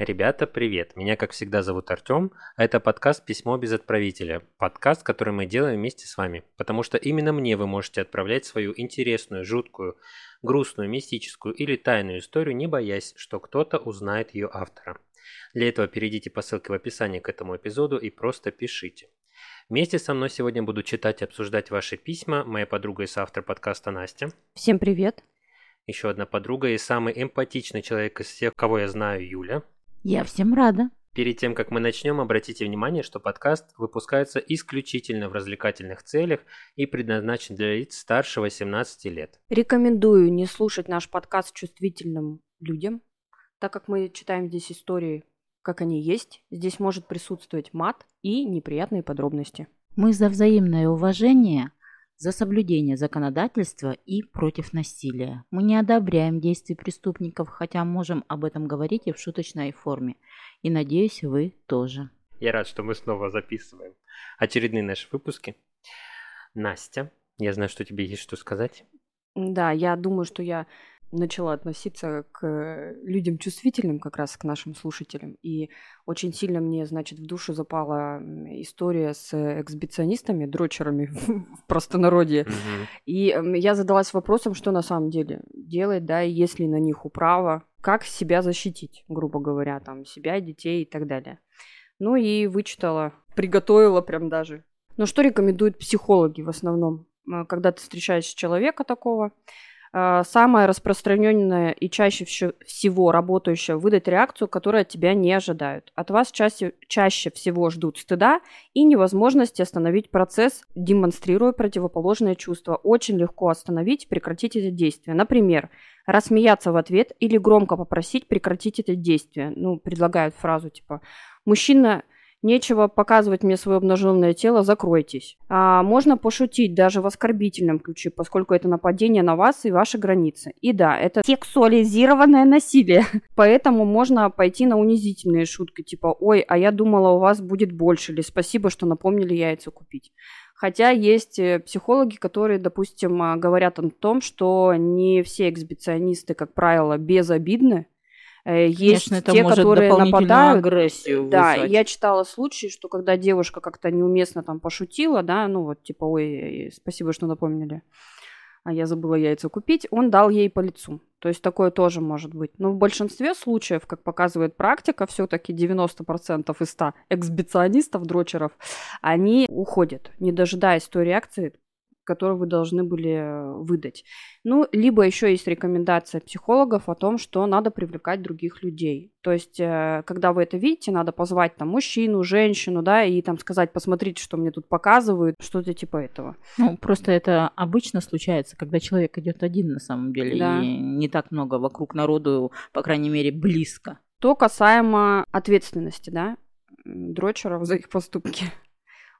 Ребята, привет! Меня, как всегда, зовут Артем, а это подкаст «Письмо без отправителя». Подкаст, который мы делаем вместе с вами, потому что именно мне вы можете отправлять свою интересную, жуткую, грустную, мистическую или тайную историю, не боясь, что кто-то узнает ее автора. Для этого перейдите по ссылке в описании к этому эпизоду и просто пишите. Вместе со мной сегодня буду читать и обсуждать ваши письма моя подруга и соавтор подкаста Настя. Всем привет! Еще одна подруга и самый эмпатичный человек из всех, кого я знаю, Юля. Я всем рада. Перед тем, как мы начнем, обратите внимание, что подкаст выпускается исключительно в развлекательных целях и предназначен для лиц старше 18 лет. Рекомендую не слушать наш подкаст чувствительным людям, так как мы читаем здесь истории, как они есть. Здесь может присутствовать мат и неприятные подробности. Мы за взаимное уважение, за соблюдение законодательства и против насилия. Мы не одобряем действий преступников, хотя можем об этом говорить и в шуточной форме. И надеюсь, вы тоже. Я рад, что мы снова записываем очередные наши выпуски. Настя, я знаю, что тебе есть что сказать. Да, я думаю, что я начала относиться к людям чувствительным, как раз к нашим слушателям. И очень сильно мне, значит, в душу запала история с эксбиционистами, дрочерами в простонародье. Mm-hmm. И я задалась вопросом, что на самом деле делать, да, и есть ли на них управа, как себя защитить, грубо говоря, там, себя, детей и так далее. Ну и вычитала, приготовила прям даже. Ну что рекомендуют психологи в основном? Когда ты встречаешь человека такого, Э, самое распространенное и чаще всего работающее выдать реакцию, которую от тебя не ожидают. От вас чаще, чаще всего ждут стыда и невозможности остановить процесс, демонстрируя противоположное чувство. Очень легко остановить, прекратить эти действия. Например, рассмеяться в ответ или громко попросить прекратить это действие. Ну, предлагают фразу типа «Мужчина Нечего показывать мне свое обнаженное тело, закройтесь. А можно пошутить даже в оскорбительном ключе, поскольку это нападение на вас и ваши границы. И да, это сексуализированное насилие. Поэтому можно пойти на унизительные шутки, типа «Ой, а я думала, у вас будет больше» или «Спасибо, что напомнили яйца купить». Хотя есть э, психологи, которые, допустим, а, говорят о том, что не все эксбиционисты, как правило, безобидны, есть Конечно, это те, может которые нападают. агрессию Да, я читала случаи, что когда девушка как-то неуместно там пошутила, да, ну вот типа, ой, спасибо, что напомнили, а я забыла яйца купить, он дал ей по лицу. То есть такое тоже может быть. Но в большинстве случаев, как показывает практика, все-таки 90% из 100 эксбиционистов, дрочеров, они уходят, не дожидаясь той реакции, которую вы должны были э, выдать. Ну, либо еще есть рекомендация психологов о том, что надо привлекать других людей. То есть, э, когда вы это видите, надо позвать там мужчину, женщину, да, и там сказать, посмотрите, что мне тут показывают, что-то типа этого. Ну, просто это обычно случается, когда человек идет один на самом деле, да. и не так много вокруг народу, по крайней мере, близко. То касаемо ответственности, да, дрочеров за их поступки.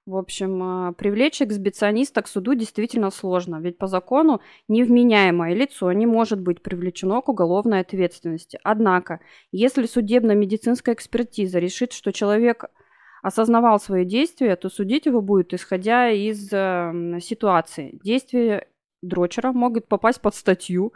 В общем, а, привлечь эксбициониста к суду действительно сложно, ведь по закону невменяемое лицо не может быть привлечено к уголовной ответственности. Однако, если судебно-медицинская экспертиза решит, что человек осознавал свои действия, то судить его будет исходя из э, ситуации. Действия дрочера могут попасть под статью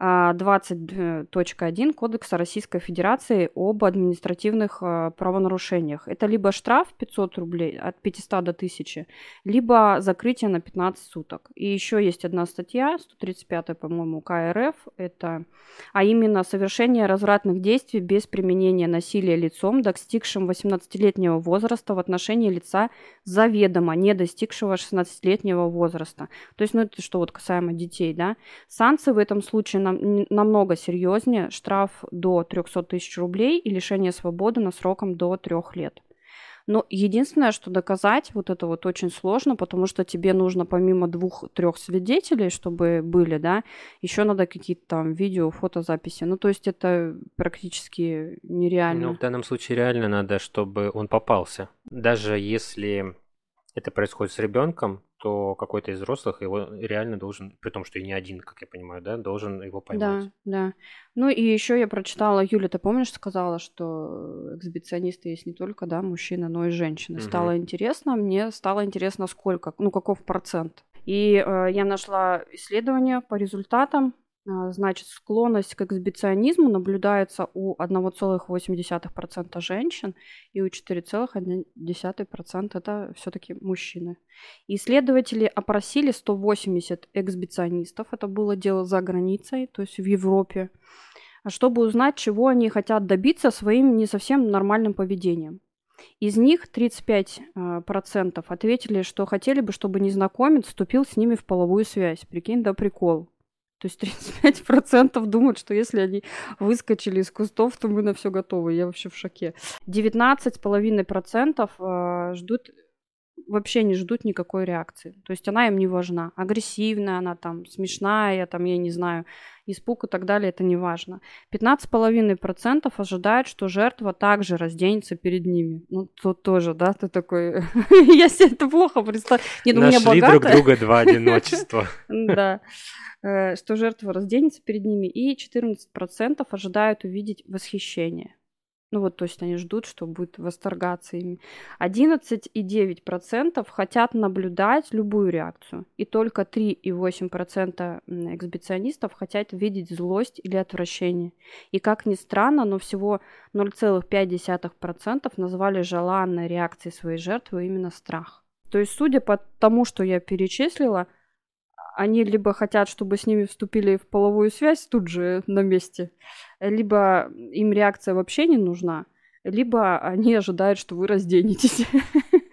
20.1 Кодекса Российской Федерации об административных а, правонарушениях. Это либо штраф 500 рублей от 500 до 1000, либо закрытие на 15 суток. И еще есть одна статья, 135, по-моему, КРФ, это, а именно совершение развратных действий без применения насилия лицом, достигшим 18-летнего возраста в отношении лица заведомо не достигшего 16-летнего возраста. То есть, ну это что вот касаемо детей, да. Санкции в этом случае нам, намного серьезнее, штраф до 300 тысяч рублей и лишение свободы на сроком до трех лет. Но единственное, что доказать, вот это вот очень сложно, потому что тебе нужно помимо двух-трех свидетелей, чтобы были, да, еще надо какие-то там видео, фотозаписи. Ну, то есть это практически нереально. Ну, в данном случае реально надо, чтобы он попался. Даже если это происходит с ребенком, то какой-то из взрослых его реально должен, при том, что и не один, как я понимаю, да, должен его поймать. Да, да. Ну и еще я прочитала, Юля, ты помнишь, сказала, что эксбиционисты есть не только, да, мужчины, но и женщины. Угу. Стало интересно, мне стало интересно, сколько, ну каков процент. И э, я нашла исследование по результатам значит, склонность к эксбиционизму наблюдается у 1,8% женщин и у 4,1% это все-таки мужчины. Исследователи опросили 180 эксбиционистов, это было дело за границей, то есть в Европе, чтобы узнать, чего они хотят добиться своим не совсем нормальным поведением. Из них 35% а, ответили, что хотели бы, чтобы незнакомец вступил с ними в половую связь. Прикинь, да прикол. То есть 35% думают, что если они выскочили из кустов, то мы на все готовы. Я вообще в шоке. 19,5% а, ждут вообще не ждут никакой реакции. То есть она им не важна. Агрессивная она там, смешная, там, я не знаю, испуг и так далее, это не важно. 15,5% ожидают, что жертва также разденется перед ними. Ну, тут тоже, да, ты такой... я себе это плохо представляю. Нет, ну, Нашли друг друга два одиночества. Да э, что жертва разденется перед ними, и 14% ожидают увидеть восхищение. Ну вот, то есть они ждут, что будет восторгаться ими. 11,9% хотят наблюдать любую реакцию. И только 3,8% эксбиционистов хотят видеть злость или отвращение. И как ни странно, но всего 0,5% назвали желанной реакцией своей жертвы именно страх. То есть, судя по тому, что я перечислила, они либо хотят, чтобы с ними вступили в половую связь тут же на месте, либо им реакция вообще не нужна, либо они ожидают, что вы разденетесь.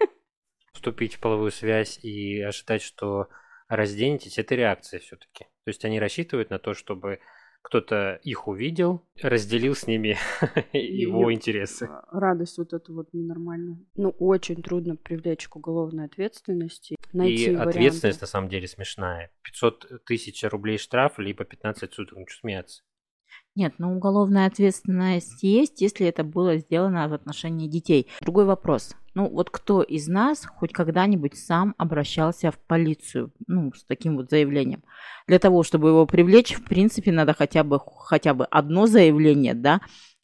Вступить в половую связь и ожидать, что разденетесь, это реакция все-таки. То есть они рассчитывают на то, чтобы кто-то их увидел, разделил с ними его интересы. Радость вот эту вот ненормальную. Ну, очень трудно привлечь к уголовной ответственности. Найти И варианты. ответственность на самом деле смешная. 500 тысяч рублей штраф, либо 15 суток. Ну, что смеяться? Нет, ну уголовная ответственность есть, если это было сделано в отношении детей. Другой вопрос. Ну вот кто из нас хоть когда-нибудь сам обращался в полицию, ну, с таким вот заявлением? Для того, чтобы его привлечь, в принципе, надо хотя бы, хотя бы одно заявление, да?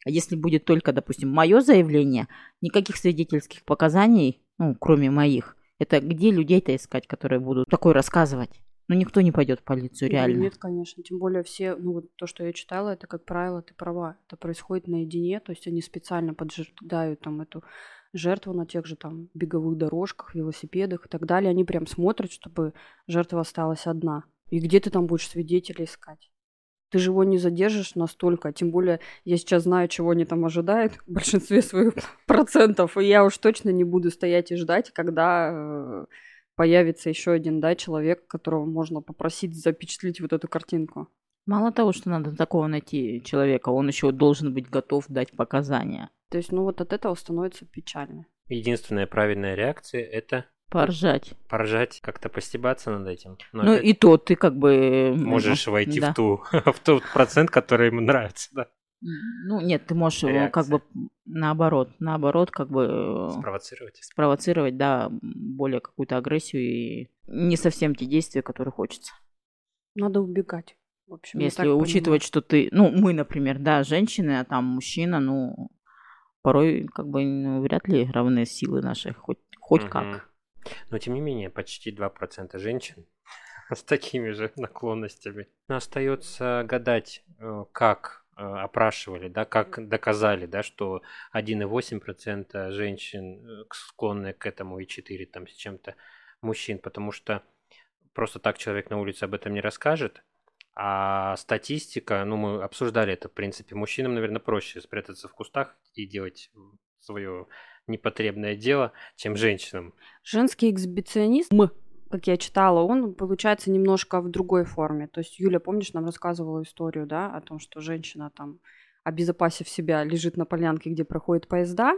А если будет только, допустим, мое заявление, никаких свидетельских показаний, ну, кроме моих, это где людей-то искать, которые будут такое рассказывать? Ну, никто не пойдет в полицию, реально. Нет, конечно. Тем более все, ну, вот то, что я читала, это, как правило, ты права. Это происходит наедине, то есть они специально поджидают там эту жертву на тех же там беговых дорожках, велосипедах и так далее. Они прям смотрят, чтобы жертва осталась одна. И где ты там будешь свидетелей искать? Ты же его не задержишь настолько. Тем более, я сейчас знаю, чего они там ожидают в большинстве своих процентов. И я уж точно не буду стоять и ждать, когда э, появится еще один, да, человек, которого можно попросить запечатлеть вот эту картинку. Мало того, что надо такого найти человека, он еще должен быть готов дать показания. То есть, ну вот от этого становится печально. Единственная правильная реакция это поржать. Поржать, как-то постебаться над этим. Но ну и то ты как бы... Можешь войти да. в, ту, в тот процент, который ему нравится, да. Ну, нет, ты можешь Реакция. его как бы наоборот, наоборот, как бы... Э, спровоцировать. Спровоцировать, да, более какую-то агрессию и не совсем те действия, которые хочется. Надо убегать. В общем, Если учитывать, понимаю. что ты... Ну, мы, например, да, женщины, а там мужчина, ну, порой как бы ну, вряд ли равны силы наши, хоть, хоть угу. как. Но, тем не менее, почти 2% женщин с такими же наклонностями. Но остается гадать, э, как опрашивали, да, как доказали, да, что 1,8% женщин э, склонны к этому и 4 там с чем-то мужчин, потому что просто так человек на улице об этом не расскажет, а статистика, ну, мы обсуждали это, в принципе, мужчинам, наверное, проще спрятаться в кустах и делать свое непотребное дело, чем женщинам. Женский эксбиционизм как я читала, он получается немножко в другой форме. То есть Юля, помнишь, нам рассказывала историю, да, о том, что женщина там, обезопасив себя, лежит на полянке, где проходят поезда,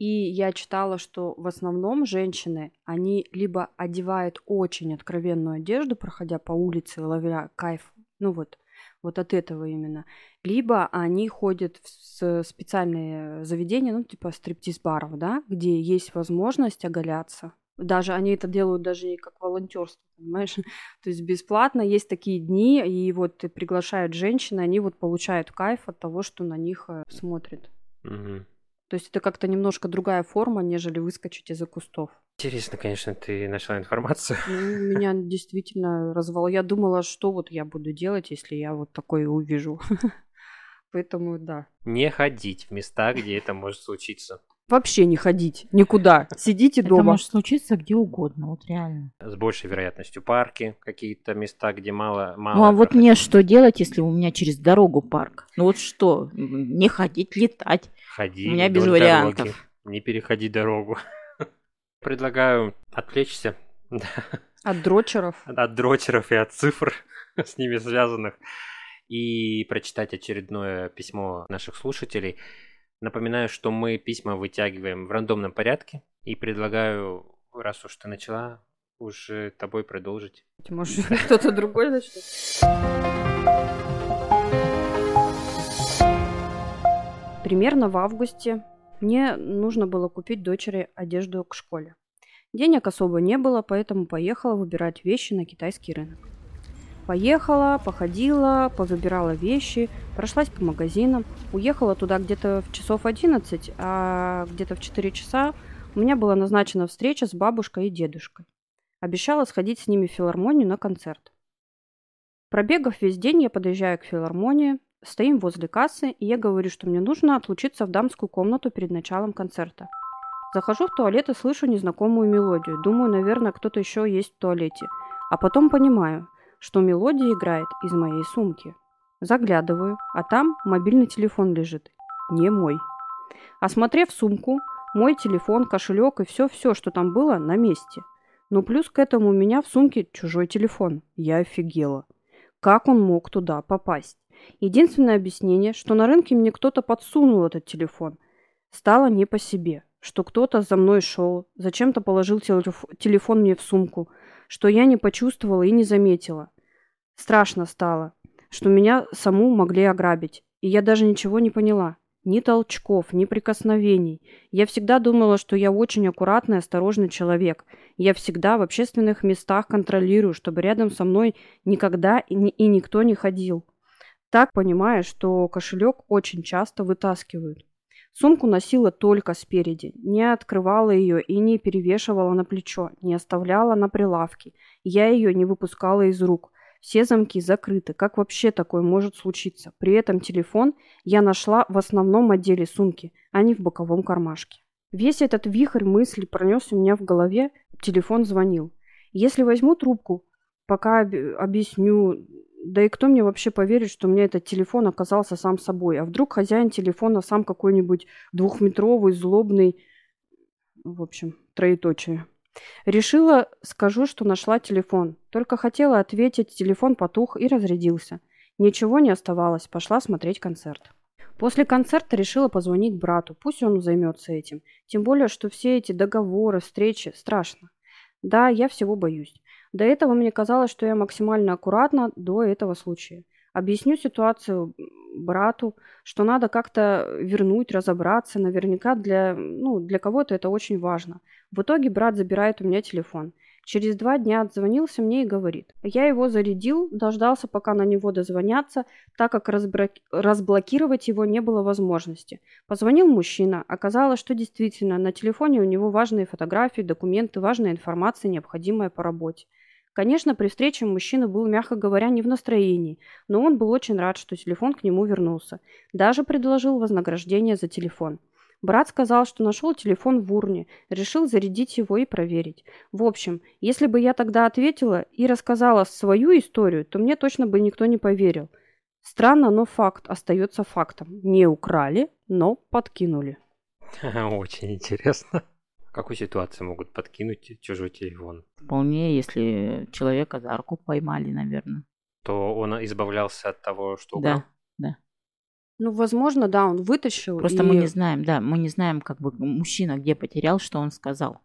и я читала, что в основном женщины, они либо одевают очень откровенную одежду, проходя по улице, ловя кайф, ну вот, вот от этого именно. Либо они ходят в специальные заведения, ну типа стриптиз-баров, да, где есть возможность оголяться, даже они это делают даже не как волонтерство, понимаешь? То есть бесплатно есть такие дни, и вот приглашают женщины, они вот получают кайф от того, что на них э, смотрят. Угу. То есть это как-то немножко другая форма, нежели выскочить из-за кустов. Интересно, конечно, ты нашла информацию. Ну, меня действительно развал. Я думала, что вот я буду делать, если я вот такое увижу. Поэтому да. Не ходить в места, где это может случиться. Вообще не ходить никуда. Сидите Это дома. может случиться где угодно, вот реально. С большей вероятностью парки, какие-то места, где мало... мало Ну а вот мне что делать, если у меня через дорогу парк? Ну вот что, не ходить, летать? Ходи У меня без вариантов. дороги, Не переходи дорогу. Предлагаю отвлечься От дрочеров. от дрочеров и от цифр с ними связанных и прочитать очередное письмо наших слушателей. Напоминаю, что мы письма вытягиваем в рандомном порядке и предлагаю, раз уж ты начала, уже тобой продолжить. Может, кто-то другой начнет? Примерно в августе мне нужно было купить дочери одежду к школе. Денег особо не было, поэтому поехала выбирать вещи на китайский рынок. Поехала, походила, повыбирала вещи, прошлась по магазинам, уехала туда где-то в часов 11, а где-то в 4 часа у меня была назначена встреча с бабушкой и дедушкой. Обещала сходить с ними в филармонию на концерт. Пробегав весь день, я подъезжаю к филармонии, стоим возле кассы, и я говорю, что мне нужно отлучиться в дамскую комнату перед началом концерта. Захожу в туалет и слышу незнакомую мелодию. Думаю, наверное, кто-то еще есть в туалете. А потом понимаю, что мелодия играет из моей сумки. Заглядываю, а там мобильный телефон лежит. Не мой. Осмотрев сумку, мой телефон, кошелек и все-все, что там было, на месте. Но плюс к этому у меня в сумке чужой телефон. Я офигела. Как он мог туда попасть? Единственное объяснение, что на рынке мне кто-то подсунул этот телефон. Стало не по себе, что кто-то за мной шел, зачем-то положил телеф- телефон мне в сумку, что я не почувствовала и не заметила. Страшно стало, что меня саму могли ограбить, и я даже ничего не поняла. Ни толчков, ни прикосновений. Я всегда думала, что я очень аккуратный, осторожный человек. Я всегда в общественных местах контролирую, чтобы рядом со мной никогда и, ни- и никто не ходил. Так понимая, что кошелек очень часто вытаскивают. Сумку носила только спереди, не открывала ее и не перевешивала на плечо, не оставляла на прилавке. Я ее не выпускала из рук. Все замки закрыты. Как вообще такое может случиться? При этом телефон я нашла в основном отделе сумки, а не в боковом кармашке. Весь этот вихрь мыслей пронес у меня в голове, телефон звонил. Если возьму трубку, пока об- объясню, да и кто мне вообще поверит, что у меня этот телефон оказался сам собой? А вдруг хозяин телефона сам какой-нибудь двухметровый, злобный, в общем, троеточие. Решила, скажу, что нашла телефон. Только хотела ответить, телефон потух и разрядился. Ничего не оставалось, пошла смотреть концерт. После концерта решила позвонить брату, пусть он займется этим. Тем более, что все эти договоры, встречи страшно. Да, я всего боюсь. До этого мне казалось, что я максимально аккуратна до этого случая. Объясню ситуацию брату, что надо как-то вернуть, разобраться. Наверняка для, ну, для кого-то это очень важно. В итоге брат забирает у меня телефон. Через два дня отзвонился мне и говорит. Я его зарядил, дождался, пока на него дозвонятся, так как разбра- разблокировать его не было возможности. Позвонил мужчина. Оказалось, что действительно на телефоне у него важные фотографии, документы, важная информация, необходимая по работе. Конечно, при встрече мужчина был, мягко говоря, не в настроении, но он был очень рад, что телефон к нему вернулся. Даже предложил вознаграждение за телефон. Брат сказал, что нашел телефон в урне, решил зарядить его и проверить. В общем, если бы я тогда ответила и рассказала свою историю, то мне точно бы никто не поверил. Странно, но факт остается фактом. Не украли, но подкинули. Очень интересно. В какой ситуации могут подкинуть чужой телефон? Вполне, если человека за руку поймали, наверное. То он избавлялся от того, что украл? Да. Ну, возможно, да, он вытащил. Просто и, мы не знаем, да, мы не знаем, как бы мужчина где потерял, что он сказал.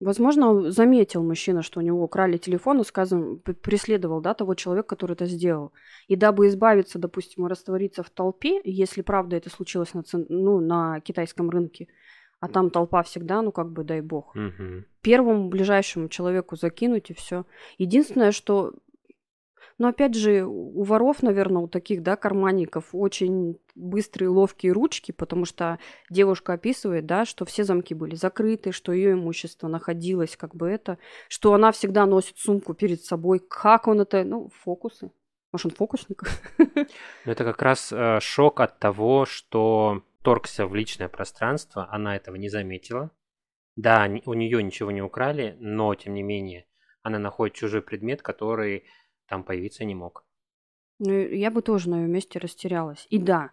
Возможно, заметил мужчина, что у него украли телефон, и, скажем, п- преследовал, да, того человека, который это сделал. И дабы избавиться, допустим, раствориться в толпе, если правда это случилось на, цен- ну, на китайском рынке, а там толпа всегда, ну, как бы, дай бог. Мгм. первому ближайшему человеку закинуть и все. Единственное, что Но опять же, у воров, наверное, у таких, да, карманников очень быстрые, ловкие ручки, потому что девушка описывает, да, что все замки были закрыты, что ее имущество находилось как бы это, что она всегда носит сумку перед собой. Как он это, ну, фокусы. Может, он фокусник? Ну, это как раз э, шок от того, что торгся в личное пространство, она этого не заметила. Да, у нее ничего не украли, но, тем не менее, она находит чужой предмет, который там появиться не мог. Ну, я бы тоже на ее месте растерялась. И да,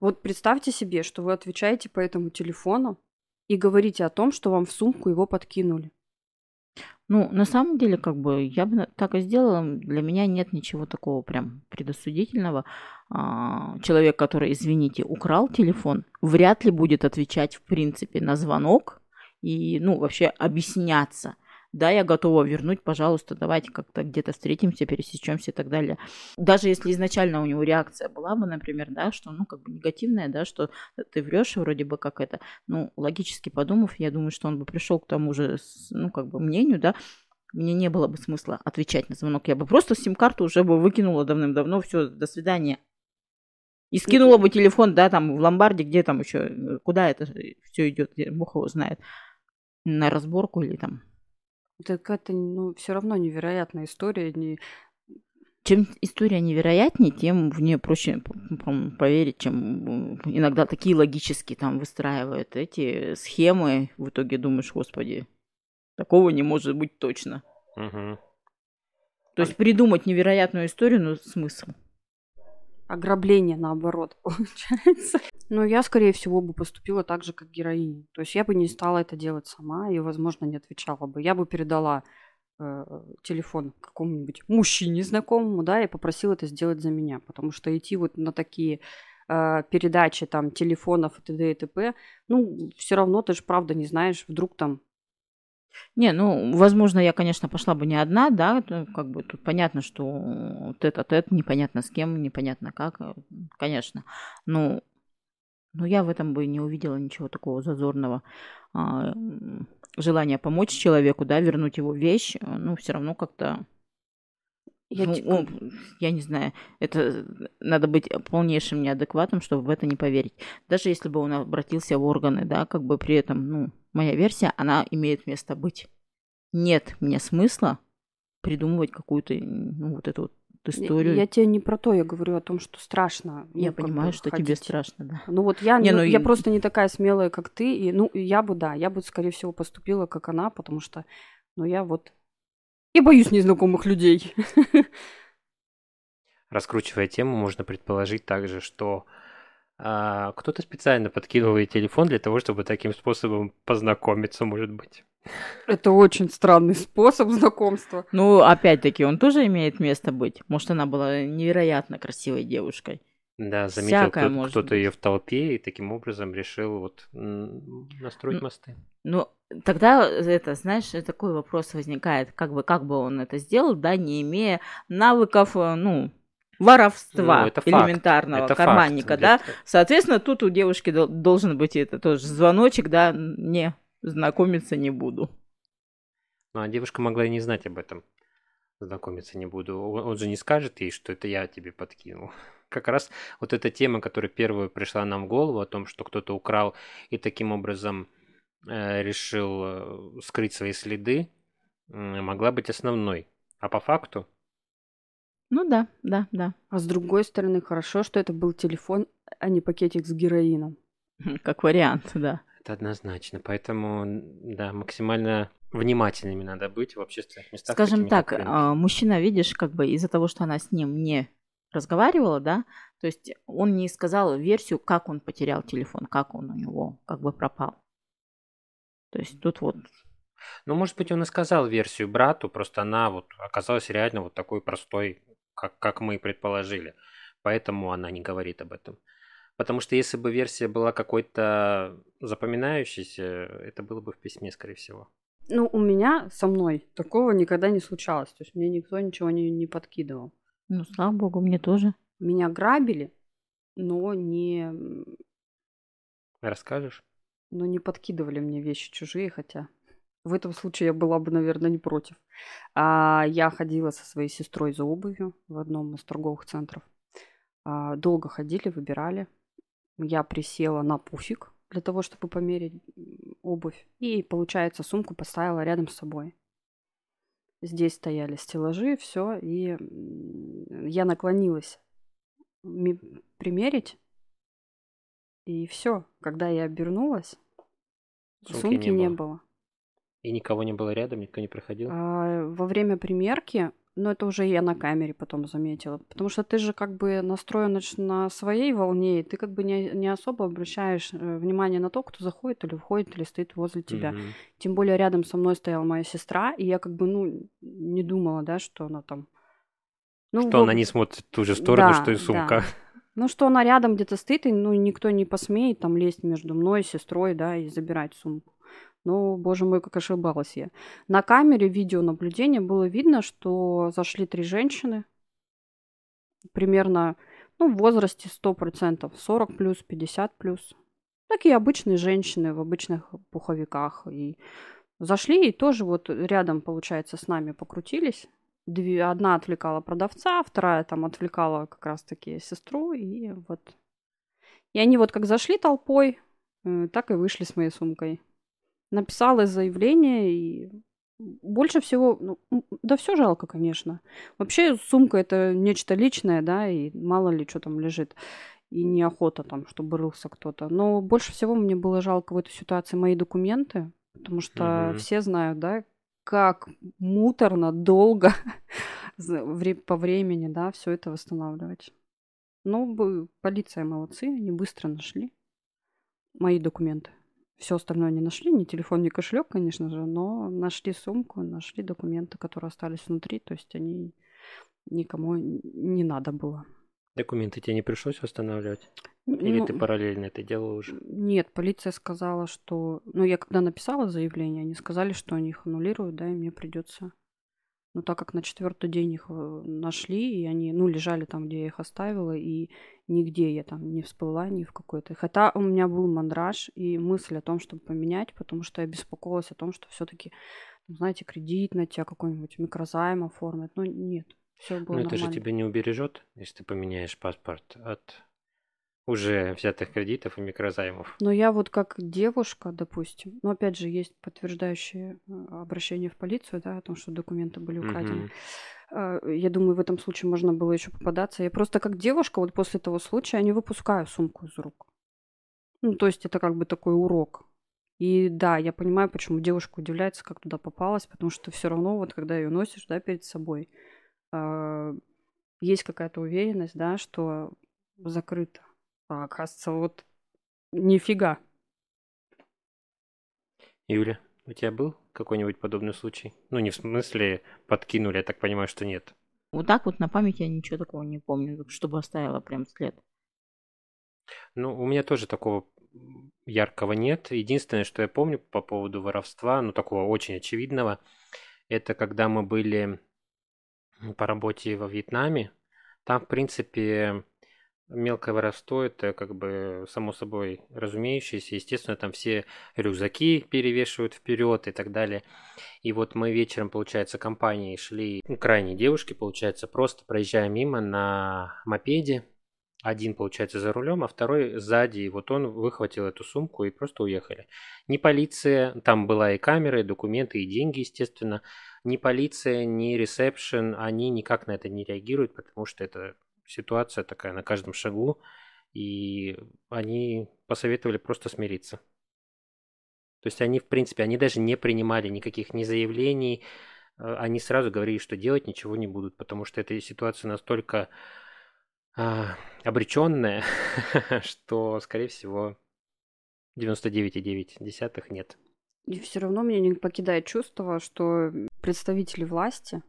вот представьте себе, что вы отвечаете по этому телефону и говорите о том, что вам в сумку его подкинули. Ну, на самом деле, как бы, я бы так и сделала. Для меня нет ничего такого прям предосудительного. А, человек, который, извините, украл телефон, вряд ли будет отвечать, в принципе, на звонок и, ну, вообще объясняться – да, я готова вернуть, пожалуйста, давайте как-то где-то встретимся, пересечемся и так далее. Даже если изначально у него реакция была бы, например, да, что, ну, как бы негативная, да, что ты врешь вроде бы как это, ну, логически подумав, я думаю, что он бы пришел к тому же, ну, как бы мнению, да, мне не было бы смысла отвечать на звонок. Я бы просто сим-карту уже бы выкинула давным-давно, все, до свидания. И скинула бы телефон, да, там в ломбарде, где там еще, куда это все идет, Бог его знает, на разборку или там это какая-то, ну, все равно невероятная история. Не... Чем история невероятнее, тем в нее проще поверить, чем иногда такие логические там выстраивают эти схемы. В итоге думаешь, господи, такого не может быть точно. Угу. То есть придумать невероятную историю, но смысл ограбление, наоборот, получается. Но я, скорее всего, бы поступила так же, как героиня. То есть я бы не стала это делать сама и, возможно, не отвечала бы. Я бы передала э, телефон какому-нибудь мужчине знакомому, да, и попросила это сделать за меня. Потому что идти вот на такие э, передачи там телефонов и т.д. и т.п., ну, все равно ты же правда не знаешь, вдруг там не, ну, возможно, я, конечно, пошла бы не одна, да, как бы тут понятно, что тет-а-тет, непонятно с кем, непонятно как, э, конечно. Но, но я в этом бы не увидела ничего такого зазорного. А, желание помочь человеку, да, вернуть его вещь, э, ну, все равно как-то я, ну, я не знаю, это надо быть полнейшим неадекватом, чтобы в это не поверить. Даже если бы он обратился в органы, да, как бы при этом, ну, моя версия, она имеет место быть. Нет мне смысла придумывать какую-то, ну, вот эту вот историю. Я, я тебе не про то, я говорю о том, что страшно. Я ну, понимаю, что ходить. тебе страшно, да. Ну вот я, не, ну, ну, я просто не такая смелая, как ты, и ну я бы, да, я бы, скорее всего, поступила как она, потому что, ну я вот я боюсь незнакомых людей. Раскручивая тему, можно предположить также, что а, кто-то специально подкинул ей телефон для того, чтобы таким способом познакомиться, может быть. Это очень странный способ знакомства. Ну, опять-таки, он тоже имеет место быть. Может, она была невероятно красивой девушкой. Да, заметил кто- кто-то ее в толпе и таким образом решил вот настроить мосты. Ну, тогда это, знаешь, такой вопрос возникает, как бы, как бы он это сделал, да, не имея навыков, э, ну, воровства ну, это элементарного это карманника, факт, да. Соответственно, тут у девушки должен быть это тоже звоночек, да, не знакомиться не буду. Ну, а девушка могла и не знать об этом. Знакомиться не буду. Он же не скажет ей, что это я тебе подкинул как раз вот эта тема, которая первую пришла нам в голову, о том, что кто-то украл и таким образом э, решил э, скрыть свои следы, э, могла быть основной. А по факту? Ну да, да, да. А с другой стороны, хорошо, что это был телефон, а не пакетик с героином. Как вариант, да. Это однозначно. Поэтому, да, максимально внимательными надо быть в общественных местах. Скажем так, а, мужчина, видишь, как бы из-за того, что она с ним не разговаривала, да, то есть он не сказал версию, как он потерял телефон, как он у него как бы пропал. То есть тут вот... Ну, может быть, он и сказал версию брату, просто она вот оказалась реально вот такой простой, как, как мы и предположили. Поэтому она не говорит об этом. Потому что если бы версия была какой-то запоминающейся, это было бы в письме, скорее всего. Ну, у меня со мной такого никогда не случалось. То есть мне никто ничего не, не подкидывал. Ну, слава богу, мне тоже. Меня грабили, но не... Расскажешь? Но не подкидывали мне вещи чужие, хотя в этом случае я была бы, наверное, не против. А, я ходила со своей сестрой за обувью в одном из торговых центров. А, долго ходили, выбирали. Я присела на пуфик для того, чтобы померить обувь. И, получается, сумку поставила рядом с собой. Здесь стояли стеллажи, все, и я наклонилась примерить. И все. Когда я обернулась, сумки, сумки не, было. не было. И никого не было рядом, никто не проходил? А, во время примерки но это уже я на камере потом заметила. Потому что ты же как бы настроен на своей волне, и ты как бы не, не особо обращаешь э, внимание на то, кто заходит или входит, или стоит возле тебя. Mm-hmm. Тем более рядом со мной стояла моя сестра, и я как бы, ну, не думала, да, что она там... Ну, что вот... она не смотрит в ту же сторону, да, что и сумка. Да. Ну, что она рядом где-то стоит, и ну, никто не посмеет там лезть между мной и сестрой, да, и забирать сумку. Ну, боже мой, как ошибалась я. На камере видеонаблюдения было видно, что зашли три женщины, примерно ну, в возрасте 100%, 40 плюс, 50 плюс. Такие обычные женщины в обычных пуховиках. И зашли и тоже вот рядом, получается, с нами покрутились. Две, одна отвлекала продавца, вторая там отвлекала как раз-таки сестру. И вот... И они вот как зашли толпой, э, так и вышли с моей сумкой написала заявление и больше всего, ну, да все жалко, конечно. Вообще сумка это нечто личное, да, и мало ли что там лежит. И неохота там, чтобы рылся кто-то. Но больше всего мне было жалко в этой ситуации мои документы, потому что mm-hmm. все знают, да, как муторно, долго по времени, да, все это восстанавливать. Ну, полиция молодцы, они быстро нашли мои документы. Все остальное не нашли, ни телефон, ни кошелек, конечно же, но нашли сумку, нашли документы, которые остались внутри, то есть они никому не надо было. Документы тебе не пришлось восстанавливать? Или ну, ты параллельно это делала уже? Нет, полиция сказала, что... Ну, я когда написала заявление, они сказали, что они их аннулируют, да, и мне придется но так как на четвертый день их э, нашли, и они, ну, лежали там, где я их оставила, и нигде я там не всплыла ни в какой-то. Хотя у меня был мандраж и мысль о том, чтобы поменять, потому что я беспокоилась о том, что все-таки, ну, знаете, кредит на тебя какой-нибудь микрозайм оформят. Но нет, все было Но это же тебя не убережет, если ты поменяешь паспорт от уже взятых кредитов и микрозаймов. Но я вот как девушка, допустим, но опять же есть подтверждающие э, обращения в полицию, да, о том, что документы были украдены. Mm-hmm. Я думаю, в этом случае можно было еще попадаться. Я просто как девушка вот после того случая не выпускаю сумку из рук. Ну, то есть это как бы такой урок. И да, я понимаю, почему девушка удивляется, как туда попалась, потому что все равно вот когда ее носишь, да, перед собой, есть какая-то уверенность, да, что закрыто. А оказывается, вот нифига. Юля, у тебя был какой-нибудь подобный случай? Ну, не в смысле подкинули, я так понимаю, что нет. Вот так вот на память я ничего такого не помню, чтобы оставила прям след. Ну, у меня тоже такого яркого нет. Единственное, что я помню по поводу воровства, ну, такого очень очевидного, это когда мы были по работе во Вьетнаме. Там, в принципе, мелкое воровство это как бы само собой разумеющееся. Естественно, там все рюкзаки перевешивают вперед и так далее. И вот мы вечером, получается, компанией шли, ну, крайние девушки, получается, просто проезжая мимо на мопеде. Один, получается, за рулем, а второй сзади. И вот он выхватил эту сумку и просто уехали. Ни полиция, там была и камера, и документы, и деньги, естественно. Ни полиция, ни ресепшн, они никак на это не реагируют, потому что это ситуация такая на каждом шагу, и они посоветовали просто смириться. То есть они, в принципе, они даже не принимали никаких ни заявлений, э, они сразу говорили, что делать ничего не будут, потому что эта ситуация настолько а, обреченная, что, скорее всего, 99,9 нет. И все равно меня не покидает чувство, что представители власти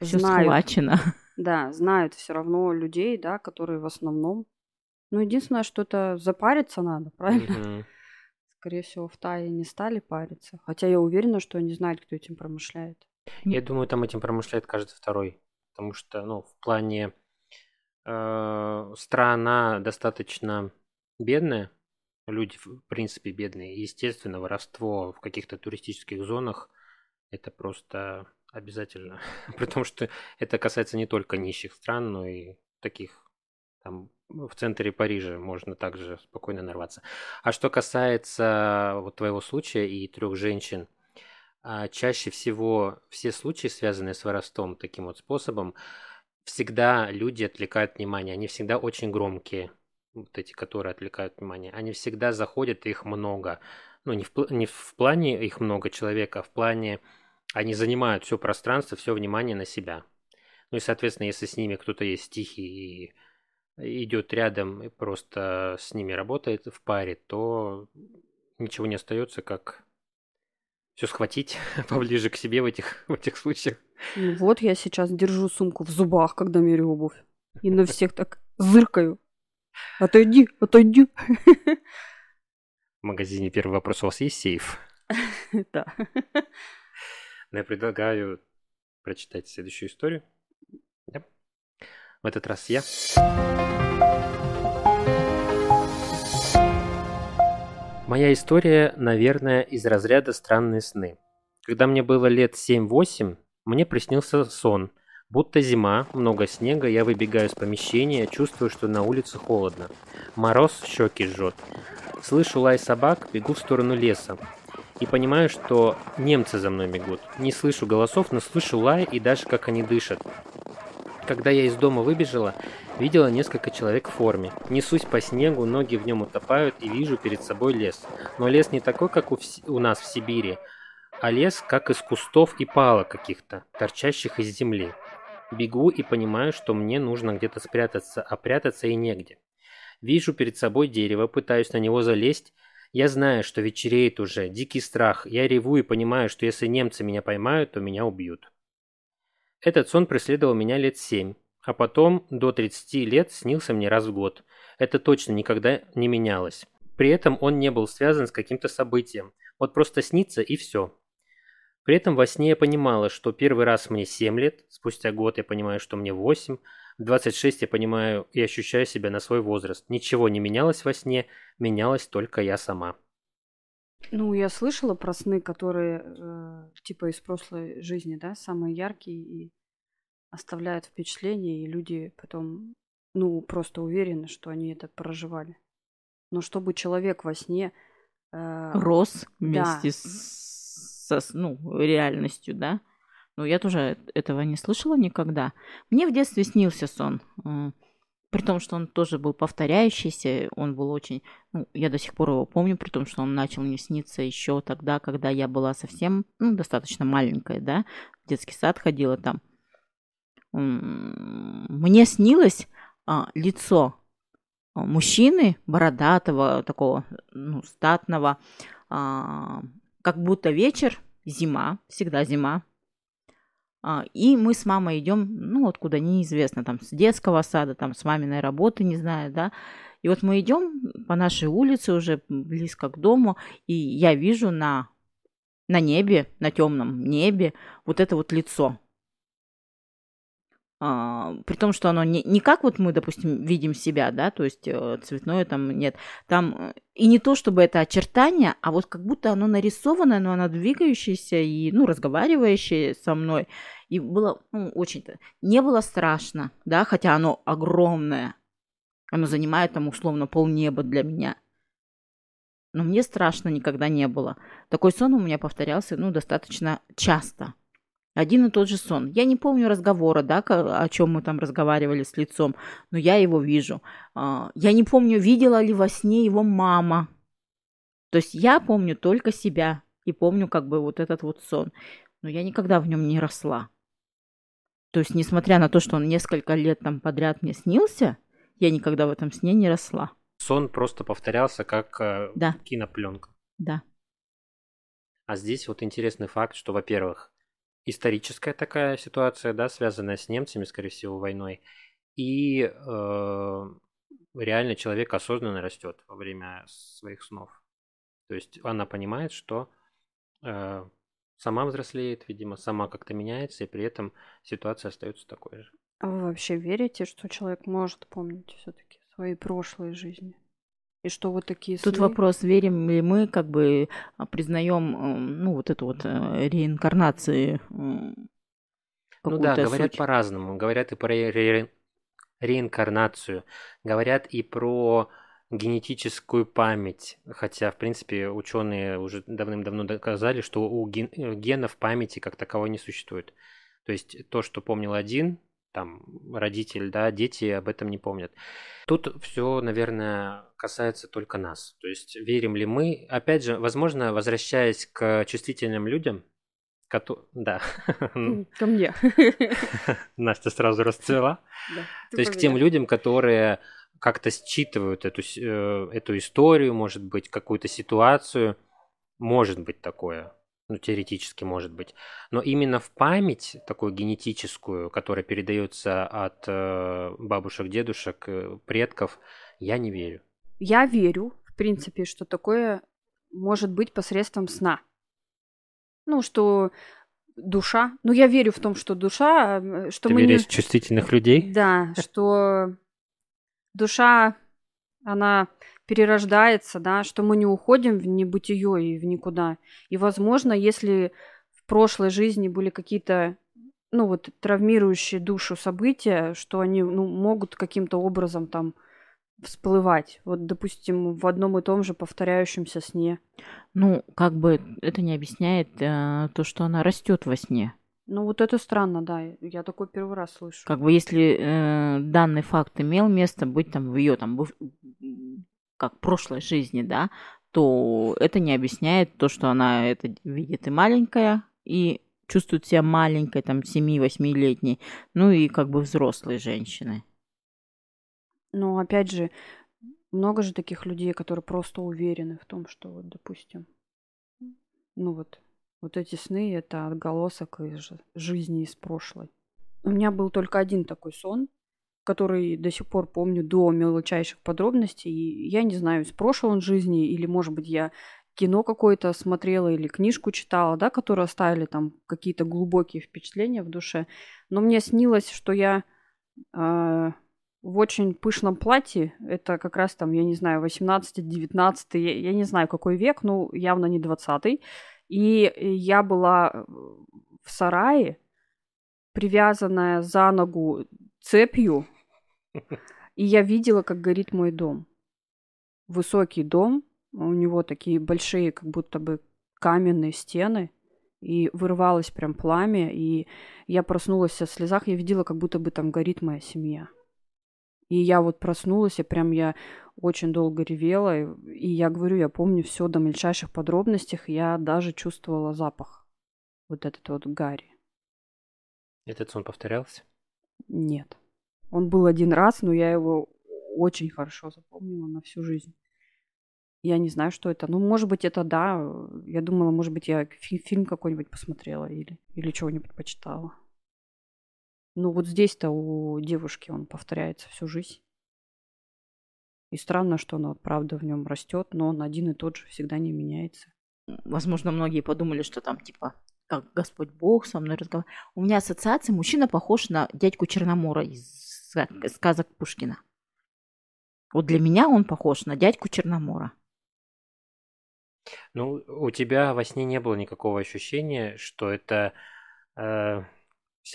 Все знают, схвачено. Да, знают все равно людей, да, которые в основном. Ну, единственное, что это запариться надо, правильно? Угу. Скорее всего, в Тае не стали париться. Хотя я уверена, что они знают, кто этим промышляет. Я думаю, там этим промышляет каждый второй. Потому что, ну, в плане э, страна достаточно бедная, люди, в принципе, бедные. Естественно, воровство в каких-то туристических зонах это просто обязательно. При том, что это касается не только нищих стран, но и таких там в центре Парижа можно также спокойно нарваться. А что касается вот твоего случая и трех женщин, а, чаще всего все случаи, связанные с воровством таким вот способом, всегда люди отвлекают внимание. Они всегда очень громкие, вот эти, которые отвлекают внимание. Они всегда заходят, их много. Ну, не в, не в плане их много человек, а в плане они занимают все пространство, все внимание на себя. Ну и, соответственно, если с ними кто-то есть тихий и идет рядом и просто с ними работает в паре, то ничего не остается, как все схватить поближе к себе в этих, в этих случаях. Ну вот я сейчас держу сумку в зубах, когда мерю обувь. И на всех так зыркаю. Отойди, отойди. В магазине первый вопрос, у вас есть сейф? Да. Но я предлагаю прочитать следующую историю. Да. В этот раз я. Моя история, наверное, из разряда «Странные сны». Когда мне было лет 7-8, мне приснился сон. Будто зима, много снега, я выбегаю из помещения, чувствую, что на улице холодно. Мороз щеки жжет. Слышу лай собак, бегу в сторону леса. И понимаю, что немцы за мной бегут. Не слышу голосов, но слышу лай и даже как они дышат. Когда я из дома выбежала, видела несколько человек в форме. Несусь по снегу, ноги в нем утопают и вижу перед собой лес. Но лес не такой, как у, в... у нас в Сибири, а лес как из кустов и палок каких-то, торчащих из земли. Бегу и понимаю, что мне нужно где-то спрятаться, а прятаться и негде. Вижу перед собой дерево, пытаюсь на него залезть. Я знаю, что вечереет уже, дикий страх. Я реву и понимаю, что если немцы меня поймают, то меня убьют. Этот сон преследовал меня лет семь, а потом до 30 лет снился мне раз в год. Это точно никогда не менялось. При этом он не был связан с каким-то событием. Вот просто снится и все. При этом во сне я понимала, что первый раз мне 7 лет, спустя год я понимаю, что мне 8, в 26 я понимаю и ощущаю себя на свой возраст. Ничего не менялось во сне, менялась только я сама. Ну, я слышала про сны, которые э, типа из прошлой жизни, да, самые яркие и оставляют впечатление, и люди потом, ну, просто уверены, что они это проживали. Но чтобы человек во сне... Э, Рос вместе да. с, со, ну, реальностью, да? Ну, я тоже этого не слышала никогда. Мне в детстве снился сон. При том, что он тоже был повторяющийся, он был очень... Ну, я до сих пор его помню, при том, что он начал мне сниться еще тогда, когда я была совсем, ну, достаточно маленькая, да, в детский сад ходила там. Мне снилось а, лицо а, мужчины, бородатого, такого, ну, статного, а, как будто вечер, зима, всегда зима, а, и мы с мамой идем, ну, откуда неизвестно, там, с детского сада, там, с маминой работы, не знаю, да. И вот мы идем по нашей улице уже близко к дому, и я вижу на, на небе, на темном небе вот это вот лицо а, при том, что оно не, не как вот мы, допустим, видим себя, да, то есть э, цветное там нет, там э, и не то, чтобы это очертание, а вот как будто оно нарисованное, но оно двигающееся и, ну, разговаривающее со мной, и было, ну, очень-то, не было страшно, да, хотя оно огромное, оно занимает там условно полнеба для меня, но мне страшно никогда не было. Такой сон у меня повторялся, ну, достаточно часто – один и тот же сон. Я не помню разговора, да, о чем мы там разговаривали с лицом, но я его вижу. А, я не помню, видела ли во сне его мама. То есть я помню только себя и помню как бы вот этот вот сон. Но я никогда в нем не росла. То есть, несмотря на то, что он несколько лет там подряд мне снился, я никогда в этом сне не росла. Сон просто повторялся как э, да. кинопленка. Да. А здесь вот интересный факт, что, во-первых, историческая такая ситуация, да, связанная с немцами, скорее всего, войной. И э, реально человек осознанно растет во время своих снов. То есть она понимает, что э, сама взрослеет, видимо, сама как-то меняется, и при этом ситуация остается такой же. А вы вообще верите, что человек может помнить все-таки свои прошлые жизни? И что вот такие Тут сны... вопрос, верим ли мы, как бы а, признаем, ну, вот эту вот э, реинкарнацию. Ну да, говорят суть. по-разному. Говорят и про ре- ре- реинкарнацию, говорят и про генетическую память. Хотя, в принципе, ученые уже давным-давно доказали, что у ген- э, генов памяти как таковой не существует. То есть то, что помнил один, там, родитель, да, дети об этом не помнят. Тут все, наверное, касается только нас. То есть верим ли мы? Опять же, возможно, возвращаясь к чувствительным людям, кото- да, М, Ко мне. Настя сразу расцвела. Да, То есть к тем людям, которые как-то считывают эту, э, эту историю, может быть, какую-то ситуацию, может быть такое, ну, теоретически может быть. Но именно в память, такую генетическую, которая передается от э, бабушек, дедушек, э, предков, я не верю. Я верю, в принципе, что такое может быть посредством сна. Ну, что душа... Ну, я верю в том, что душа... э, Что Ты мы не... веришь в чувствительных людей? Да, что душа, она перерождается, да, что мы не уходим в небытие и в никуда. И, возможно, если в прошлой жизни были какие-то, ну вот, травмирующие душу события, что они, ну, могут каким-то образом там всплывать. Вот, допустим, в одном и том же повторяющемся сне. Ну, как бы это не объясняет э, то, что она растет во сне. Ну, вот это странно, да. Я такой первый раз слышу. Как бы если э, данный факт имел место быть там в ее там как прошлой жизни, да, то это не объясняет то, что она это видит и маленькая, и чувствует себя маленькой, там, 7-8-летней, ну и как бы взрослой женщиной. Но опять же, много же таких людей, которые просто уверены в том, что вот, допустим, ну вот, вот эти сны это отголосок из жи- жизни из прошлой. У меня был только один такой сон, который до сих пор помню до мелочайших подробностей. И я не знаю, из прошлой жизни, или, может быть, я кино какое-то смотрела или книжку читала, да, которые оставили там какие-то глубокие впечатления в душе. Но мне снилось, что я э, в очень пышном платье. Это как раз там, я не знаю, 18-19, я, я не знаю, какой век, но явно не 20 И я была в сарае, привязанная за ногу цепью, и я видела, как горит мой дом. Высокий дом, у него такие большие, как будто бы каменные стены, и вырывалось прям пламя, и я проснулась в слезах, я видела, как будто бы там горит моя семья. И я вот проснулась, и прям я очень долго ревела, и, и я говорю, я помню все до мельчайших подробностей, я даже чувствовала запах. Вот этот вот гари. Этот сон повторялся? Нет. Он был один раз, но я его очень хорошо запомнила на всю жизнь. Я не знаю, что это. Ну, может быть, это да. Я думала, может быть, я фи- фильм какой-нибудь посмотрела или, или чего-нибудь почитала. Ну, вот здесь-то у девушки он повторяется всю жизнь. И странно, что он, вот, правда, в нем растет, но он один и тот же всегда не меняется. Возможно, многие подумали, что там типа как Господь Бог со мной разговаривает. У меня ассоциация, мужчина похож на дядьку Черномора из сказок Пушкина. Вот для меня он похож на дядьку Черномора. Ну, у тебя во сне не было никакого ощущения, что это э,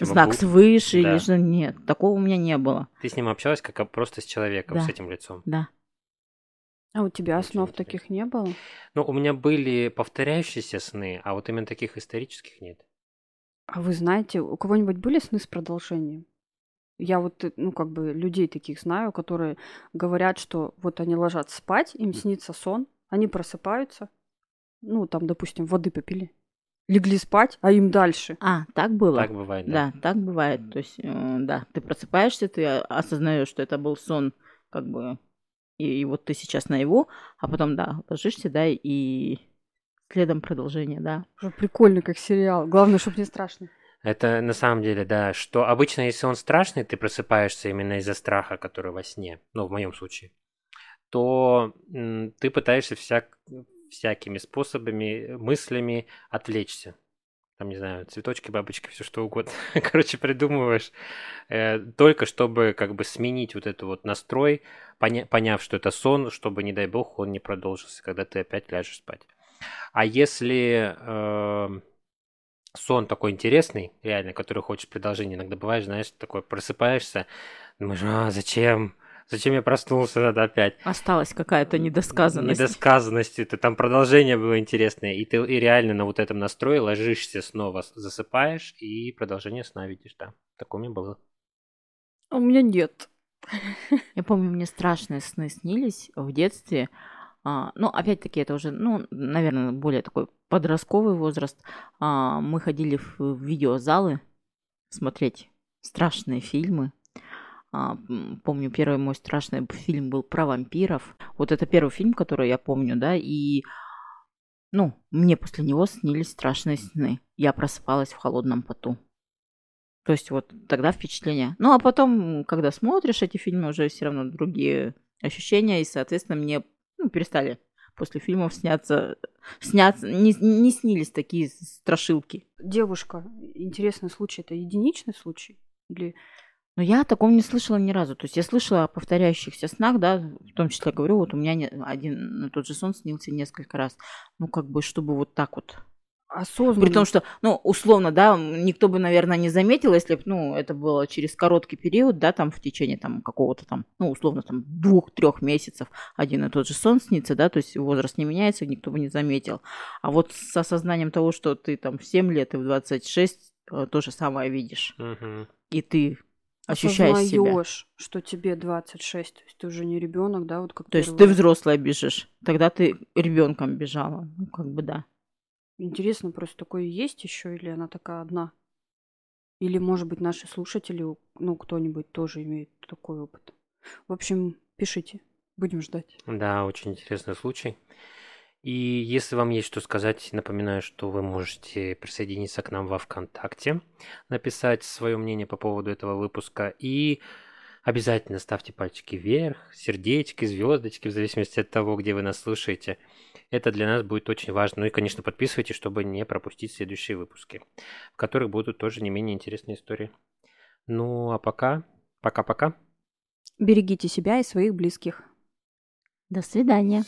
Знак всемогу- свыше Да. или что? Нет, такого у меня не было. Ты с ним общалась как просто с человеком, Да. с этим лицом. Да. А у тебя Очень снов интересно. таких не было? Ну, у меня были повторяющиеся сны, а вот именно таких исторических нет. А вы знаете, у кого-нибудь были сны с продолжением? Я вот, э, ну, как бы людей таких знаю, которые говорят, что вот они ложатся спать, им снится сон, они просыпаются, ну, там, допустим, воды попили, легли спать, а им дальше. А, так было? Так бывает, да. Да, так бывает. То есть, э, да, ты просыпаешься, ты осознаешь, что это был сон, как бы, и, и вот ты сейчас на его, а потом, да, ложишься, да, и следом продолжение, да. Прикольно, как сериал. Главное, чтобы не страшно. Это на самом деле, да, что обычно, если он страшный, ты просыпаешься именно из-за страха, который во сне, ну, в моем случае, то ты пытаешься всяк- всякими способами, мыслями отвлечься. там, не знаю, цветочки, бабочки, все что угодно. Короче, придумываешь э, только чтобы как бы сменить вот этот вот настрой, поня- поняв, что это сон, чтобы, не дай бог, он не продолжился, когда ты опять ляжешь спать. А если э, сон такой интересный, реально, который хочешь продолжения, иногда бывает, знаешь, такой просыпаешься, думаешь, а, зачем? Зачем я проснулся, надо опять. Осталась какая-то недосказанность. Недосказанность, это там продолжение было интересное, и ты и реально на вот этом настрое ложишься снова, засыпаешь, и продолжение сна видишь, да. Такое у меня было. А у меня нет. Я помню, мне страшные сны снились в детстве. А, ну, опять-таки, это уже, ну, наверное, более такой подростковый возраст. А, мы ходили в, видеозалы смотреть страшные фильмы. А, помню, первый мой страшный фильм был про вампиров. Вот это первый фильм, который я помню, да, и ну, мне после него снились страшные сны. Я просыпалась в холодном поту. То есть вот тогда впечатление. Ну, а потом, когда смотришь эти фильмы, уже все равно другие ощущения, и, соответственно, мне ну, перестали после фильмов сняться, сняться не, не снились такие страшилки. Девушка, интересный случай, это единичный случай? Или но я о таком не слышала ни разу. То есть я слышала о повторяющихся снах, да, в том числе говорю, вот у меня один и тот же сон снился несколько раз. Ну, как бы, чтобы вот так вот Осознанно. При том, что, ну, условно, да, никто бы, наверное, не заметил, если бы, ну, это было через короткий период, да, там, в течение, там, какого-то там, ну, условно, там, двух-трех месяцев один и тот же сон снится, да, то есть возраст не меняется, никто бы не заметил. А вот с осознанием того, что ты там в 7 лет и в 26 э, то же самое видишь. Угу. И ты ощущаешь себя. что тебе 26, то есть ты уже не ребенок, да, вот как То есть ты взрослая бежишь, тогда ты ребенком бежала, ну как бы да. Интересно, просто такое есть еще или она такая одна? Или, может быть, наши слушатели, ну, кто-нибудь тоже имеет такой опыт. В общем, пишите, будем ждать. Да, очень интересный случай. И если вам есть что сказать, напоминаю, что вы можете присоединиться к нам во ВКонтакте, написать свое мнение по поводу этого выпуска и обязательно ставьте пальчики вверх, сердечки, звездочки, в зависимости от того, где вы нас слушаете. Это для нас будет очень важно. Ну и, конечно, подписывайтесь, чтобы не пропустить следующие выпуски, в которых будут тоже не менее интересные истории. Ну а пока, пока-пока. Берегите себя и своих близких. До свидания.